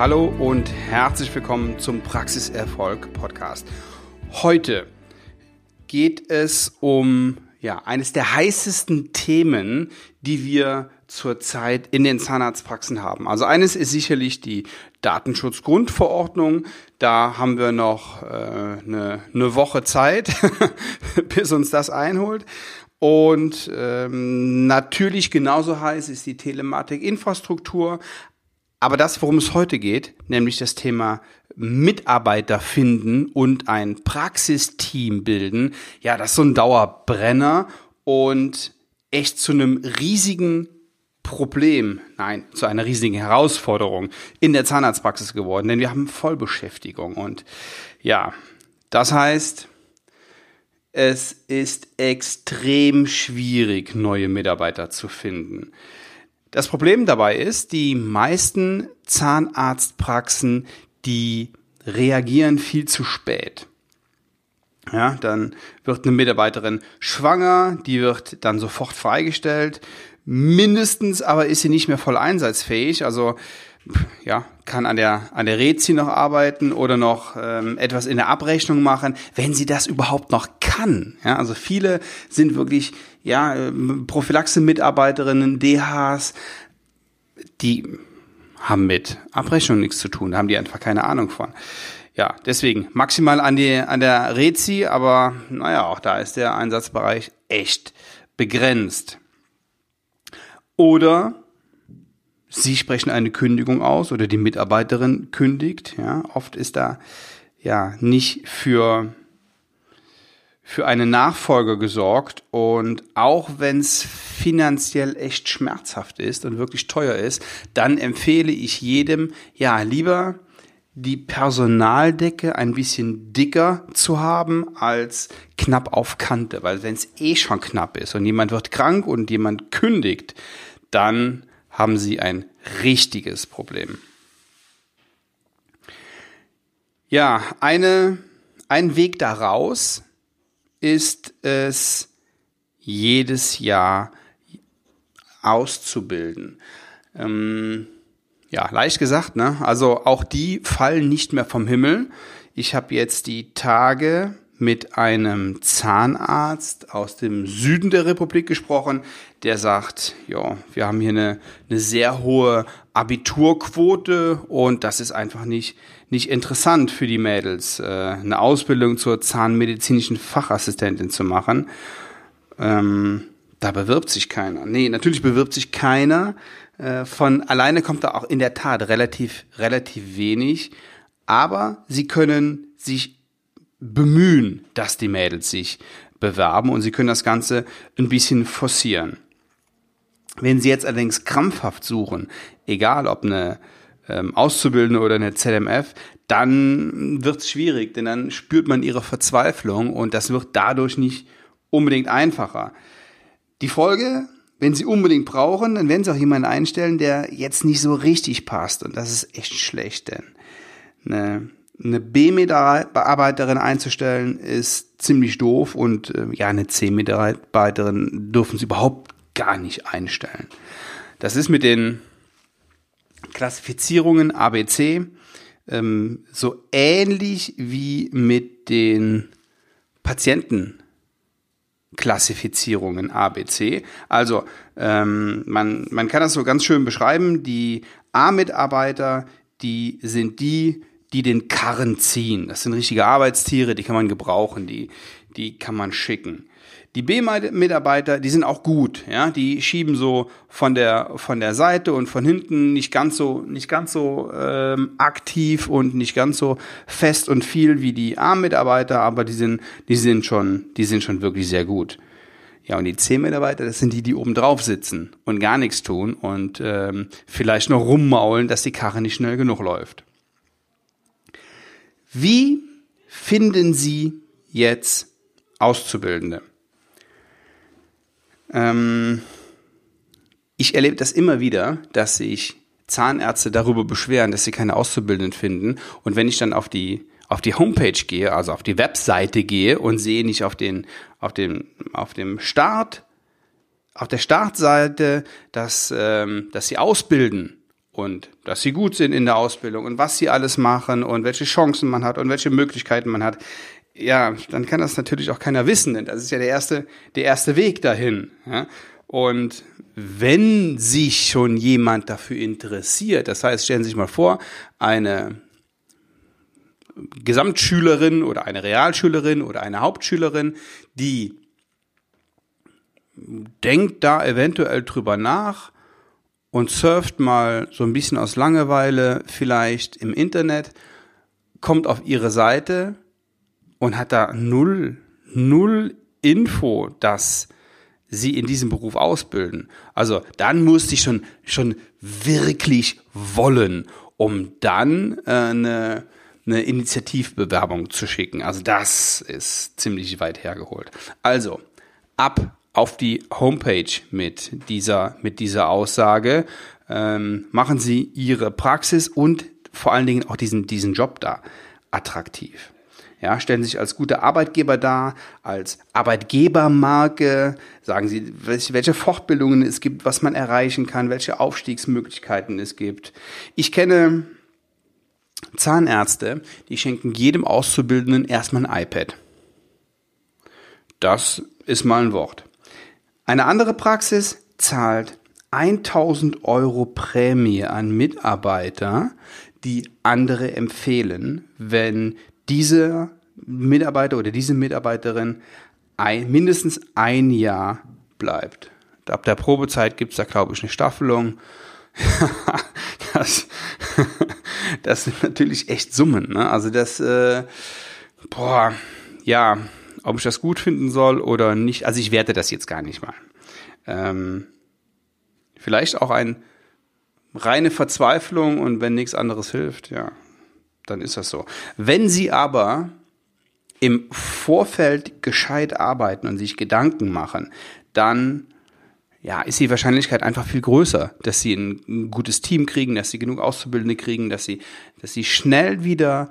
Hallo und herzlich willkommen zum Praxiserfolg Podcast. Heute geht es um ja, eines der heißesten Themen, die wir zurzeit in den Zahnarztpraxen haben. Also eines ist sicherlich die Datenschutzgrundverordnung. Da haben wir noch äh, eine, eine Woche Zeit, bis uns das einholt. Und ähm, natürlich genauso heiß ist die Telematik-Infrastruktur, aber das, worum es heute geht, nämlich das Thema Mitarbeiter finden und ein Praxisteam bilden, ja, das ist so ein Dauerbrenner und echt zu einem riesigen Problem, nein, zu einer riesigen Herausforderung in der Zahnarztpraxis geworden, denn wir haben Vollbeschäftigung und ja, das heißt, es ist extrem schwierig, neue Mitarbeiter zu finden. Das Problem dabei ist, die meisten Zahnarztpraxen, die reagieren viel zu spät. Ja, dann wird eine Mitarbeiterin schwanger, die wird dann sofort freigestellt. Mindestens aber ist sie nicht mehr voll einsatzfähig. Also ja, kann an der, an der Rezi noch arbeiten oder noch ähm, etwas in der Abrechnung machen, wenn sie das überhaupt noch kann. Ja, also viele sind wirklich ja, ähm, Prophylaxe-Mitarbeiterinnen, DHs, die haben mit Abrechnung nichts zu tun, da haben die einfach keine Ahnung von. Ja, deswegen maximal an, die, an der Rezi, aber naja, auch da ist der Einsatzbereich echt begrenzt. Oder Sie sprechen eine Kündigung aus oder die Mitarbeiterin kündigt. Ja, oft ist da ja nicht für für eine Nachfolge gesorgt und auch wenn es finanziell echt schmerzhaft ist und wirklich teuer ist, dann empfehle ich jedem, ja, lieber die Personaldecke ein bisschen dicker zu haben als knapp auf Kante, weil wenn es eh schon knapp ist und jemand wird krank und jemand kündigt, dann haben sie ein richtiges Problem. Ja, eine, ein Weg daraus ist es, jedes Jahr auszubilden. Ähm, ja, leicht gesagt, ne? Also auch die fallen nicht mehr vom Himmel. Ich habe jetzt die Tage mit einem Zahnarzt aus dem Süden der Republik gesprochen, der sagt, ja, wir haben hier eine, eine sehr hohe Abiturquote und das ist einfach nicht, nicht interessant für die Mädels, äh, eine Ausbildung zur zahnmedizinischen Fachassistentin zu machen. Ähm, da bewirbt sich keiner. Nee, natürlich bewirbt sich keiner. Äh, von alleine kommt da auch in der Tat relativ, relativ wenig. Aber sie können sich bemühen, dass die Mädels sich bewerben und sie können das Ganze ein bisschen forcieren. Wenn Sie jetzt allerdings krampfhaft suchen, egal ob eine ähm, Auszubildende oder eine ZMF, dann wird es schwierig, denn dann spürt man ihre Verzweiflung und das wird dadurch nicht unbedingt einfacher. Die Folge, wenn Sie unbedingt brauchen, dann werden Sie auch jemanden einstellen, der jetzt nicht so richtig passt und das ist echt schlecht, denn eine eine B-Mitarbeiterin einzustellen, ist ziemlich doof und äh, ja, eine C-Mitarbeiterin dürfen sie überhaupt gar nicht einstellen. Das ist mit den Klassifizierungen ABC ähm, so ähnlich wie mit den Patientenklassifizierungen ABC. Also ähm, man, man kann das so ganz schön beschreiben. Die A-Mitarbeiter, die sind die, die den Karren ziehen. Das sind richtige Arbeitstiere, die kann man gebrauchen, die, die kann man schicken. Die B-Mitarbeiter, die sind auch gut, ja, die schieben so von der von der Seite und von hinten nicht ganz so nicht ganz so ähm, aktiv und nicht ganz so fest und viel wie die A-Mitarbeiter, aber die sind die sind schon die sind schon wirklich sehr gut. Ja, und die C-Mitarbeiter, das sind die, die oben drauf sitzen und gar nichts tun und ähm, vielleicht noch rummaulen, dass die Karre nicht schnell genug läuft. Wie finden Sie jetzt Auszubildende? Ähm, ich erlebe das immer wieder, dass sich Zahnärzte darüber beschweren, dass sie keine Auszubildenden finden. Und wenn ich dann auf die auf die Homepage gehe, also auf die Webseite gehe und sehe nicht auf den auf dem auf dem Start auf der Startseite, dass ähm, dass sie ausbilden und dass sie gut sind in der Ausbildung und was sie alles machen und welche Chancen man hat und welche Möglichkeiten man hat, ja, dann kann das natürlich auch keiner wissen, denn das ist ja der erste, der erste Weg dahin. Ja? Und wenn sich schon jemand dafür interessiert, das heißt, stellen Sie sich mal vor, eine Gesamtschülerin oder eine Realschülerin oder eine Hauptschülerin, die denkt da eventuell drüber nach und surft mal so ein bisschen aus Langeweile vielleicht im Internet, kommt auf ihre Seite und hat da null, null Info, dass sie in diesem Beruf ausbilden. Also dann muss ich schon, schon wirklich wollen, um dann äh, eine, eine Initiativbewerbung zu schicken. Also das ist ziemlich weit hergeholt. Also ab auf die Homepage mit dieser, mit dieser Aussage. Ähm, machen Sie Ihre Praxis und vor allen Dingen auch diesen, diesen Job da attraktiv. Ja, stellen sich als gute Arbeitgeber dar, als Arbeitgebermarke, sagen Sie, welche Fortbildungen es gibt, was man erreichen kann, welche Aufstiegsmöglichkeiten es gibt. Ich kenne Zahnärzte, die schenken jedem Auszubildenden erstmal ein iPad. Das ist mal ein Wort. Eine andere Praxis zahlt 1000 Euro Prämie an Mitarbeiter, die andere empfehlen, wenn dieser Mitarbeiter oder diese Mitarbeiterin ein, mindestens ein Jahr bleibt. Ab der Probezeit gibt es da, glaube ich, eine Staffelung. das, das sind natürlich echt Summen. Ne? Also das, äh, boah, ja, ob ich das gut finden soll oder nicht. Also ich werte das jetzt gar nicht mal. Ähm, vielleicht auch ein reine Verzweiflung und wenn nichts anderes hilft, ja, dann ist das so. Wenn Sie aber im Vorfeld gescheit arbeiten und sich Gedanken machen, dann ja, ist die Wahrscheinlichkeit einfach viel größer, dass sie ein, gutes Team kriegen, dass sie genug Auszubildende kriegen, dass sie, dass sie schnell wieder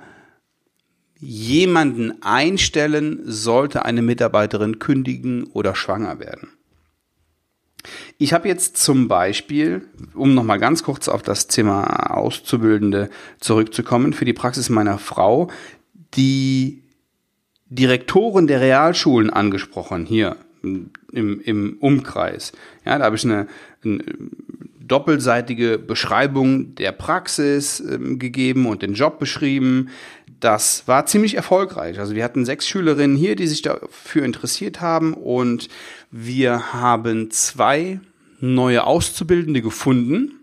jemanden einstellen, sollte eine Mitarbeiterin kündigen oder schwanger werden. Ich habe jetzt zum Beispiel, um nochmal ganz kurz auf das Thema Auszubildende zurückzukommen, für die Praxis meiner Frau die Direktoren der Realschulen angesprochen, hier im, im Umkreis. Ja, da habe ich eine, eine doppelseitige Beschreibung der Praxis ähm, gegeben und den Job beschrieben. Das war ziemlich erfolgreich. Also wir hatten sechs Schülerinnen hier, die sich dafür interessiert haben und wir haben zwei neue Auszubildende gefunden.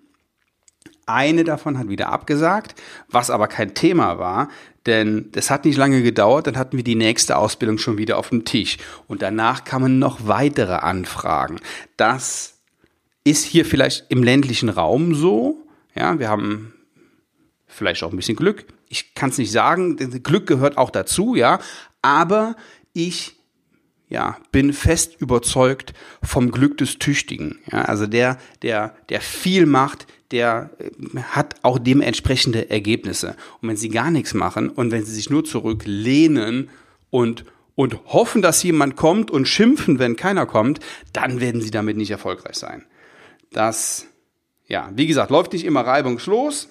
Eine davon hat wieder abgesagt, was aber kein Thema war, denn das hat nicht lange gedauert, dann hatten wir die nächste Ausbildung schon wieder auf dem Tisch und danach kamen noch weitere Anfragen. Das ist hier vielleicht im ländlichen Raum so. Ja, wir haben vielleicht auch ein bisschen Glück. Ich kann es nicht sagen, Glück gehört auch dazu, ja, aber ich ja, bin fest überzeugt vom Glück des Tüchtigen. Ja, also der, der, der viel macht, der äh, hat auch dementsprechende Ergebnisse. Und wenn sie gar nichts machen und wenn sie sich nur zurücklehnen und und hoffen, dass jemand kommt und schimpfen, wenn keiner kommt, dann werden sie damit nicht erfolgreich sein. Das, ja, wie gesagt, läuft nicht immer reibungslos,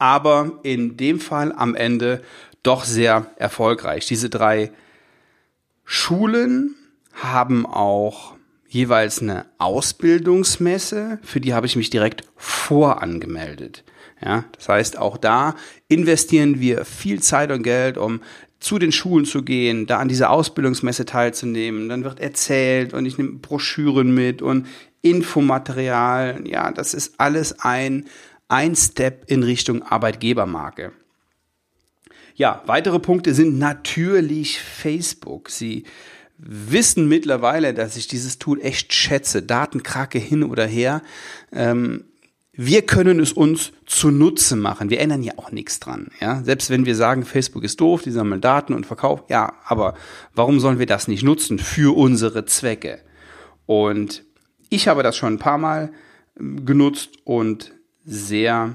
aber in dem Fall am Ende doch sehr erfolgreich. Diese drei Schulen haben auch jeweils eine Ausbildungsmesse, für die habe ich mich direkt vorangemeldet. Ja, das heißt, auch da investieren wir viel Zeit und Geld, um zu den Schulen zu gehen, da an dieser Ausbildungsmesse teilzunehmen. Dann wird erzählt und ich nehme Broschüren mit und Infomaterial. Ja, das ist alles ein, ein Step in Richtung Arbeitgebermarke. Ja, weitere Punkte sind natürlich Facebook. Sie wissen mittlerweile, dass ich dieses Tool echt schätze. Datenkrake hin oder her. Ähm, wir können es uns zunutze machen. Wir ändern ja auch nichts dran. Ja? Selbst wenn wir sagen, Facebook ist doof, die sammeln Daten und verkaufen. Ja, aber warum sollen wir das nicht nutzen für unsere Zwecke? Und ich habe das schon ein paar Mal ähm, genutzt und sehr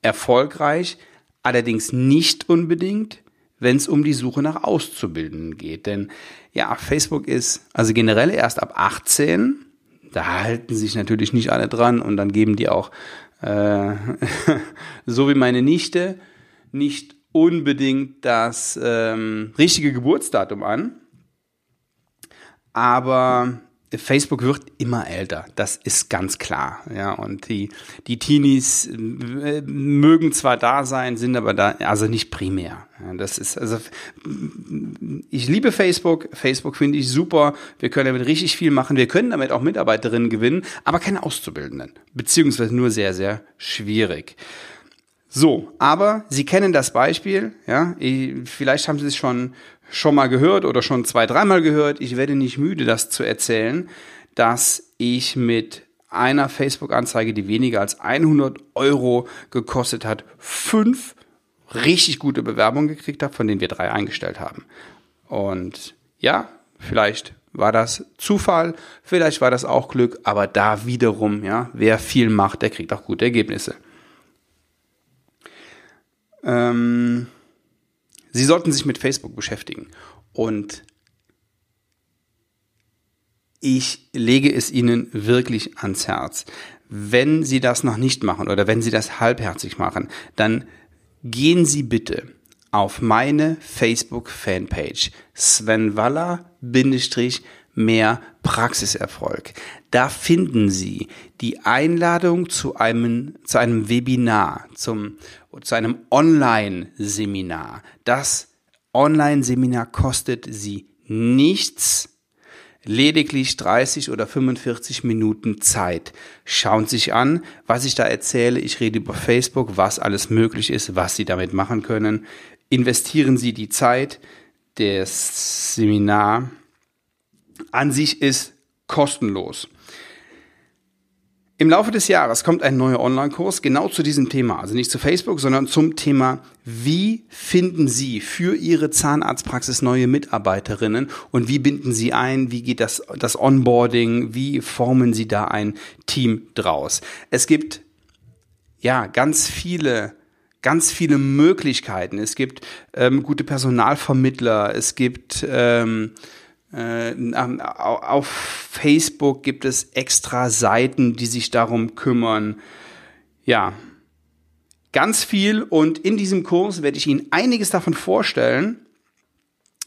erfolgreich allerdings nicht unbedingt, wenn es um die Suche nach Auszubildenden geht. Denn ja, Facebook ist also generell erst ab 18. Da halten sich natürlich nicht alle dran und dann geben die auch äh, so wie meine Nichte nicht unbedingt das ähm, richtige Geburtsdatum an, aber Facebook wird immer älter, das ist ganz klar. Ja, und die, die Teenies äh, mögen zwar da sein, sind aber da, also nicht primär. Ja, das ist, also, ich liebe Facebook. Facebook finde ich super. Wir können damit richtig viel machen. Wir können damit auch Mitarbeiterinnen gewinnen, aber keine Auszubildenden. Beziehungsweise nur sehr, sehr schwierig. So, aber Sie kennen das Beispiel, ja, vielleicht haben Sie es schon schon mal gehört oder schon zwei, dreimal gehört. Ich werde nicht müde, das zu erzählen, dass ich mit einer Facebook-Anzeige, die weniger als 100 Euro gekostet hat, fünf richtig gute Bewerbungen gekriegt habe, von denen wir drei eingestellt haben. Und ja, vielleicht war das Zufall, vielleicht war das auch Glück, aber da wiederum, ja, wer viel macht, der kriegt auch gute Ergebnisse. Ähm, Sie sollten sich mit Facebook beschäftigen. Und ich lege es Ihnen wirklich ans Herz. Wenn Sie das noch nicht machen oder wenn Sie das halbherzig machen, dann gehen Sie bitte auf meine Facebook-Fanpage Sven Waller mehr Praxiserfolg. Da finden Sie die Einladung zu einem, zu einem Webinar, zum, zu einem Online-Seminar. Das Online-Seminar kostet Sie nichts, lediglich 30 oder 45 Minuten Zeit. Schauen Sie sich an, was ich da erzähle. Ich rede über Facebook, was alles möglich ist, was Sie damit machen können. Investieren Sie die Zeit. Das Seminar an sich ist kostenlos. Im Laufe des Jahres kommt ein neuer Online-Kurs genau zu diesem Thema, also nicht zu Facebook, sondern zum Thema, wie finden Sie für Ihre Zahnarztpraxis neue Mitarbeiterinnen und wie binden Sie ein, wie geht das, das Onboarding, wie formen Sie da ein Team draus. Es gibt ja ganz viele ganz viele Möglichkeiten. Es gibt ähm, gute Personalvermittler, es gibt ähm, äh, auf Facebook gibt es extra Seiten, die sich darum kümmern. Ja, ganz viel und in diesem Kurs werde ich Ihnen einiges davon vorstellen.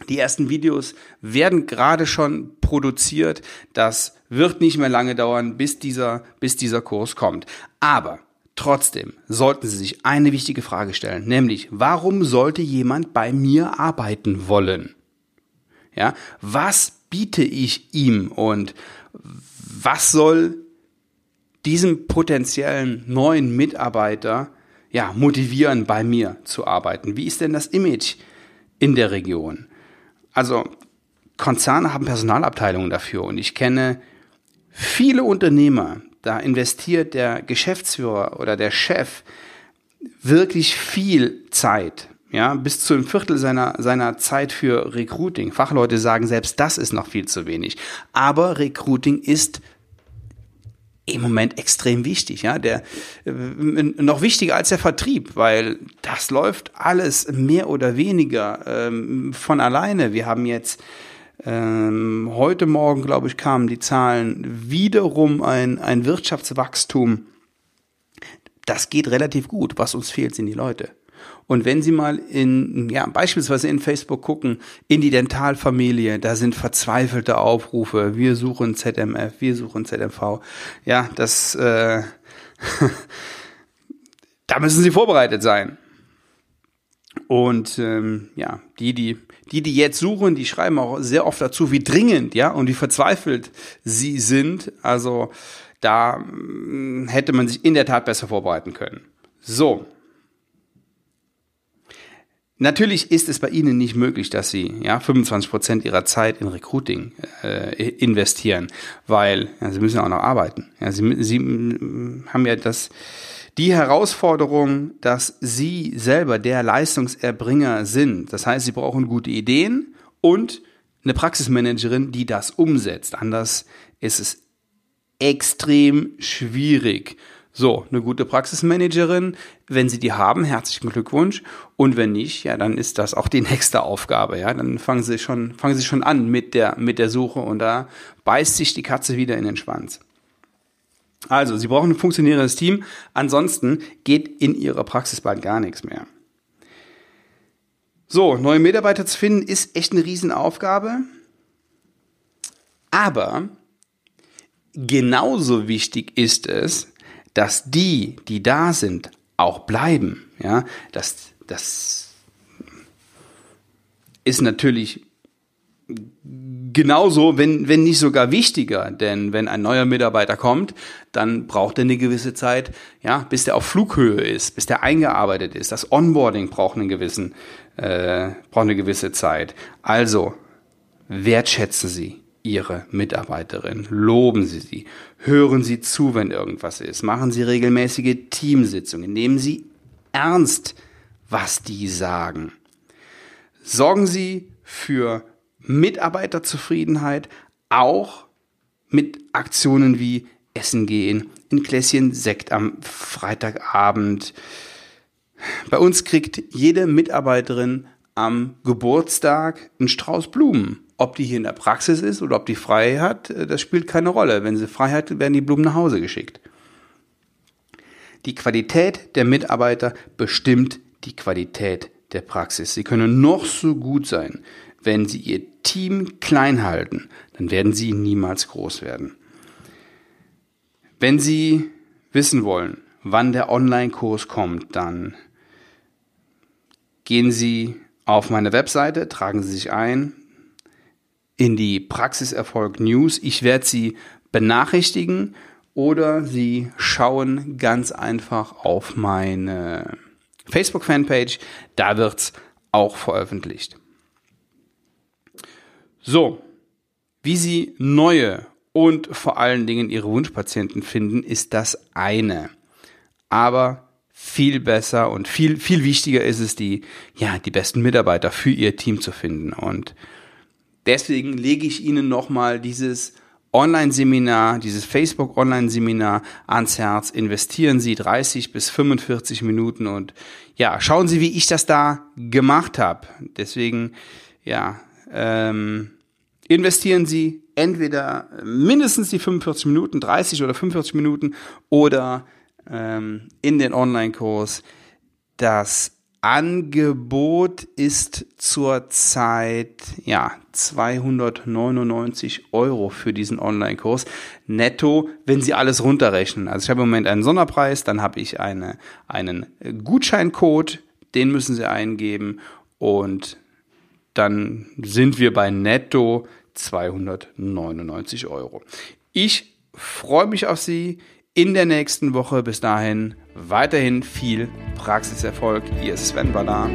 Die ersten Videos werden gerade schon produziert. Das wird nicht mehr lange dauern, bis dieser, bis dieser Kurs kommt. Aber trotzdem sollten Sie sich eine wichtige Frage stellen, nämlich, warum sollte jemand bei mir arbeiten wollen? Ja, was biete ich ihm und was soll diesem potenziellen neuen Mitarbeiter ja, motivieren, bei mir zu arbeiten? Wie ist denn das Image in der Region? Also Konzerne haben Personalabteilungen dafür und ich kenne viele Unternehmer, da investiert der Geschäftsführer oder der Chef wirklich viel Zeit, ja, bis zu einem Viertel seiner, seiner Zeit für Recruiting. Fachleute sagen, selbst das ist noch viel zu wenig. Aber Recruiting ist im Moment extrem wichtig, ja, der äh, noch wichtiger als der Vertrieb, weil das läuft alles mehr oder weniger ähm, von alleine. Wir haben jetzt ähm, heute Morgen, glaube ich, kamen die Zahlen wiederum ein ein Wirtschaftswachstum. Das geht relativ gut. Was uns fehlt, sind die Leute. Und wenn Sie mal in, ja, beispielsweise in Facebook gucken, in die Dentalfamilie, da sind verzweifelte Aufrufe. Wir suchen ZMF, wir suchen ZMV. Ja, das, äh, da müssen Sie vorbereitet sein. Und ähm, ja, die, die, die, die jetzt suchen, die schreiben auch sehr oft dazu, wie dringend, ja, und wie verzweifelt sie sind. Also da äh, hätte man sich in der Tat besser vorbereiten können. So, Natürlich ist es bei Ihnen nicht möglich, dass Sie ja 25 Prozent Ihrer Zeit in Recruiting äh, investieren, weil ja, Sie müssen auch noch arbeiten. Ja, Sie, Sie haben ja das die Herausforderung, dass Sie selber der Leistungserbringer sind. Das heißt, Sie brauchen gute Ideen und eine Praxismanagerin, die das umsetzt. Anders ist es extrem schwierig. So, eine gute Praxismanagerin, wenn Sie die haben, herzlichen Glückwunsch. Und wenn nicht, ja, dann ist das auch die nächste Aufgabe. Ja, dann fangen Sie schon, fangen Sie schon an mit der, mit der Suche und da beißt sich die Katze wieder in den Schwanz. Also, Sie brauchen ein funktionierendes Team. Ansonsten geht in Ihrer Praxis bald gar nichts mehr. So, neue Mitarbeiter zu finden ist echt eine Riesenaufgabe. Aber genauso wichtig ist es, dass die, die da sind, auch bleiben. Ja, das, das ist natürlich genauso, wenn, wenn nicht sogar wichtiger, denn wenn ein neuer Mitarbeiter kommt, dann braucht er eine gewisse Zeit, ja, bis der auf Flughöhe ist, bis der eingearbeitet ist. Das Onboarding braucht einen gewissen, äh, braucht eine gewisse Zeit. Also wertschätzen Sie Ihre Mitarbeiterin, loben Sie sie, hören Sie zu, wenn irgendwas ist, machen Sie regelmäßige Teamsitzungen, nehmen Sie ernst, was die sagen. Sorgen Sie für Mitarbeiterzufriedenheit auch mit Aktionen wie Essen gehen, ein Gläschen Sekt am Freitagabend. Bei uns kriegt jede Mitarbeiterin am Geburtstag einen Strauß Blumen. Ob die hier in der Praxis ist oder ob die frei hat, das spielt keine Rolle. Wenn sie frei hat, werden die Blumen nach Hause geschickt. Die Qualität der Mitarbeiter bestimmt die Qualität der Praxis. Sie können noch so gut sein. Wenn Sie Ihr Team klein halten, dann werden Sie niemals groß werden. Wenn Sie wissen wollen, wann der Online-Kurs kommt, dann gehen Sie auf meine Webseite, tragen Sie sich ein in die Praxiserfolg News. Ich werde Sie benachrichtigen oder Sie schauen ganz einfach auf meine Facebook-Fanpage. Da wird es auch veröffentlicht. So, wie Sie neue und vor allen Dingen Ihre Wunschpatienten finden, ist das eine. Aber viel besser und viel, viel wichtiger ist es, die, ja, die besten Mitarbeiter für Ihr Team zu finden. Und deswegen lege ich Ihnen nochmal dieses Online-Seminar, dieses Facebook-Online-Seminar ans Herz. Investieren Sie 30 bis 45 Minuten und ja, schauen Sie, wie ich das da gemacht habe. Deswegen, ja, ähm, investieren Sie entweder mindestens die 45 Minuten, 30 oder 45 Minuten oder ähm, in den Online-Kurs. Das Angebot ist zurzeit ja 299 Euro für diesen Online-Kurs netto, wenn Sie alles runterrechnen. Also ich habe im Moment einen Sonderpreis, dann habe ich eine, einen Gutscheincode, den müssen Sie eingeben und dann sind wir bei netto 299 Euro. Ich freue mich auf Sie in der nächsten Woche. Bis dahin weiterhin viel Praxiserfolg. Ihr Sven Baller.